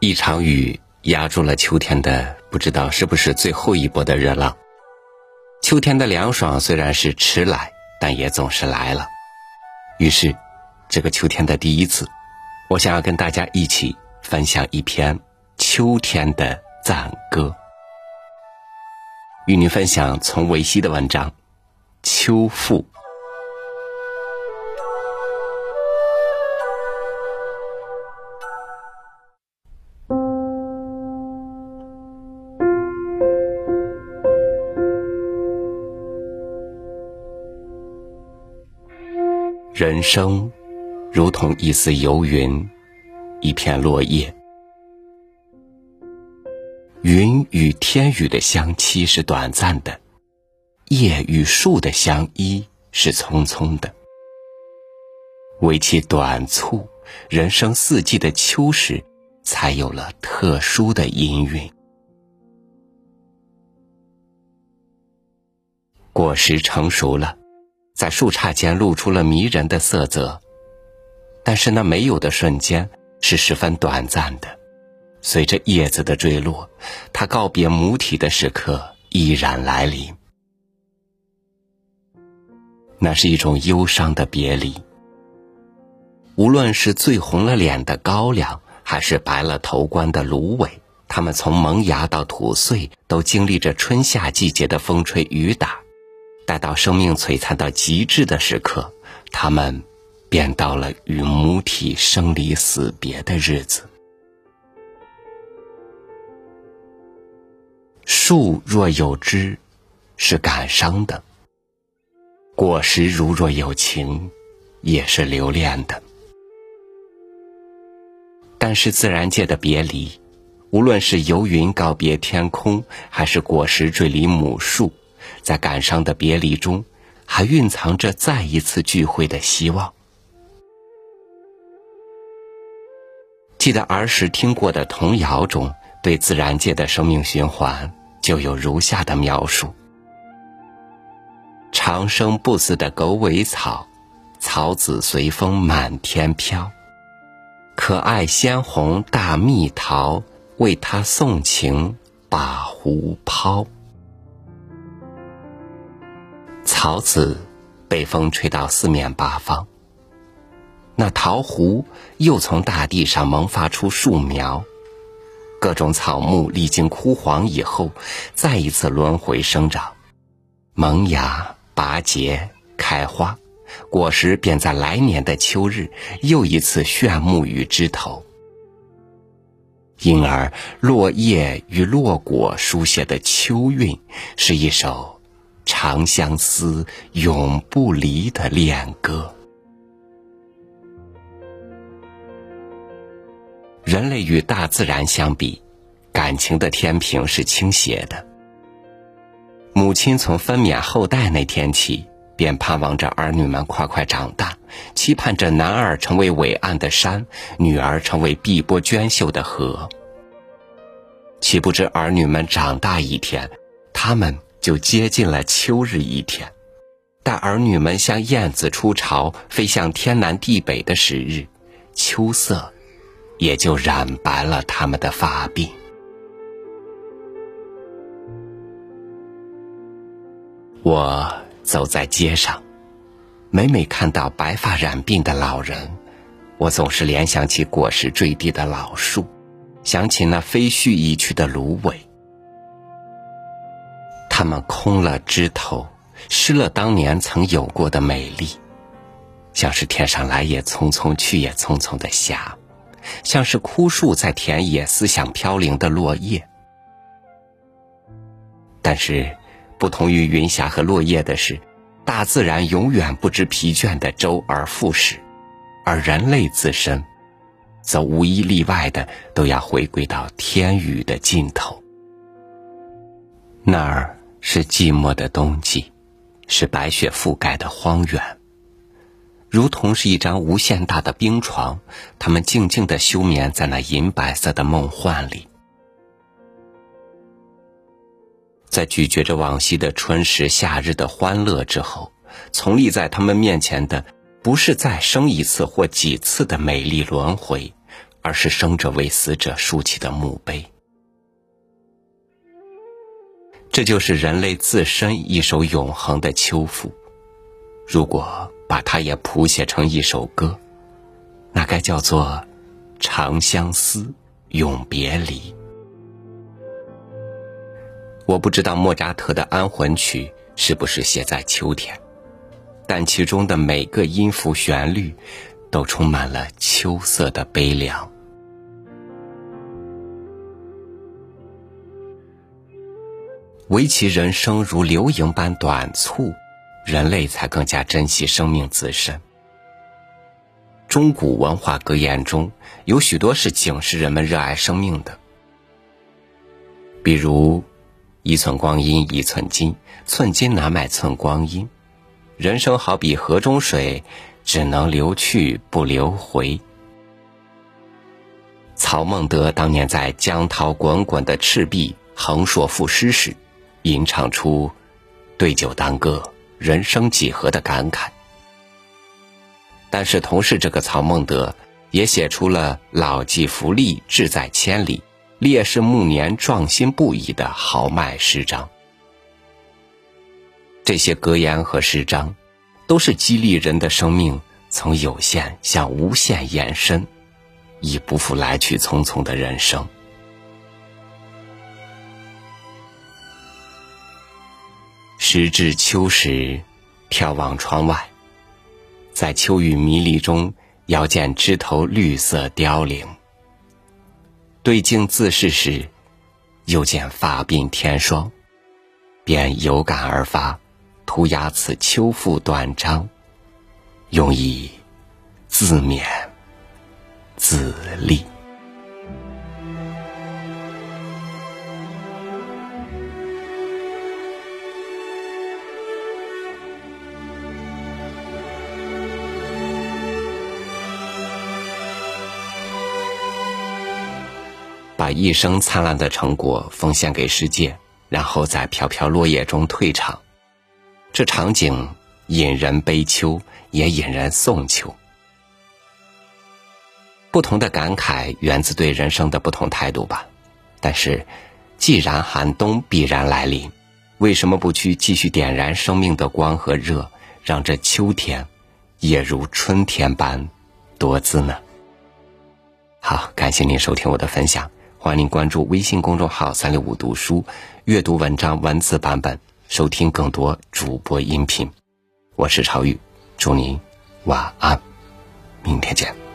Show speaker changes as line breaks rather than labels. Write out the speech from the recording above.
一场雨压住了秋天的，不知道是不是最后一波的热浪。秋天的凉爽虽然是迟来，但也总是来了。于是，这个秋天的第一次，我想要跟大家一起分享一篇秋天的赞歌，与您分享从维希的文章《秋赋》。人生如同一丝游云，一片落叶。云与天宇的相期是短暂的，叶与树的相依是匆匆的。为其短促，人生四季的秋时，才有了特殊的音韵。果实成熟了。在树杈间露出了迷人的色泽，但是那没有的瞬间是十分短暂的。随着叶子的坠落，它告别母体的时刻依然来临。那是一种忧伤的别离。无论是醉红了脸的高粱，还是白了头冠的芦苇，它们从萌芽到吐穗，都经历着春夏季节的风吹雨打。待到生命璀璨到极致的时刻，他们便到了与母体生离死别的日子。树若有枝，是感伤的；果实如若有情，也是留恋的。但是自然界的别离，无论是游云告别天空，还是果实坠离母树。在感伤的别离中，还蕴藏着再一次聚会的希望。记得儿时听过的童谣中，对自然界的生命循环就有如下的描述：长生不死的狗尾草，草籽随风满天飘；可爱鲜红大蜜桃，为他送情把壶抛。桃子被风吹到四面八方，那桃核又从大地上萌发出树苗，各种草木历经枯黄以后，再一次轮回生长，萌芽、拔节、开花，果实便在来年的秋日又一次炫目于枝头。因而，落叶与落果书写的秋韵，是一首。长相思，永不离的恋歌。人类与大自然相比，感情的天平是倾斜的。母亲从分娩后代那天起，便盼望着儿女们快快长大，期盼着男儿成为伟岸的山，女儿成为碧波娟秀的河。岂不知儿女们长大一天，他们。就接近了秋日一天，待儿女们像燕子出巢，飞向天南地北的时日，秋色也就染白了他们的发鬓。我走在街上，每每看到白发染鬓的老人，我总是联想起果实坠地的老树，想起那飞絮已去的芦苇。它们空了枝头，失了当年曾有过的美丽，像是天上来也匆匆去也匆匆的霞，像是枯树在田野思想飘零的落叶。但是，不同于云霞和落叶的是，大自然永远不知疲倦的周而复始，而人类自身，则无一例外的都要回归到天宇的尽头，那儿。是寂寞的冬季，是白雪覆盖的荒原，如同是一张无限大的冰床，他们静静的休眠在那银白色的梦幻里，在咀嚼着往昔的春时夏日的欢乐之后，从立在他们面前的，不是再生一次或几次的美丽轮回，而是生者为死者竖起的墓碑。这就是人类自身一首永恒的秋赋。如果把它也谱写成一首歌，那该叫做《长相思，永别离》。我不知道莫扎特的安魂曲是不是写在秋天，但其中的每个音符旋律，都充满了秋色的悲凉。唯其人生如流萤般短促，人类才更加珍惜生命自身。中古文化格言中有许多是警示人们热爱生命的，比如。一寸光阴一寸金，寸金难买寸光阴。人生好比河中水，只能流去不流回。曹孟德当年在江涛滚滚的赤壁横槊赋诗时，吟唱出“对酒当歌，人生几何”的感慨。但是，同是这个曹孟德，也写出了“老骥伏枥，志在千里”。烈士暮年，壮心不已的豪迈诗章。这些格言和诗章，都是激励人的生命从有限向无限延伸，以不负来去匆匆的人生。时至秋时，眺望窗外，在秋雨迷离中，遥见枝头绿色凋零。对镜自视时，又见发鬓天霜，便有感而发，涂鸦此秋赋短章，用以自勉自励。把一生灿烂的成果奉献给世界，然后在飘飘落叶中退场，这场景引人悲秋，也引人送秋。不同的感慨源自对人生的不同态度吧。但是，既然寒冬必然来临，为什么不去继续点燃生命的光和热，让这秋天也如春天般多姿呢？好，感谢您收听我的分享。欢迎关注微信公众号“三六五读书”，阅读文章文字版本，收听更多主播音频。我是朝宇，祝您晚安，明天见。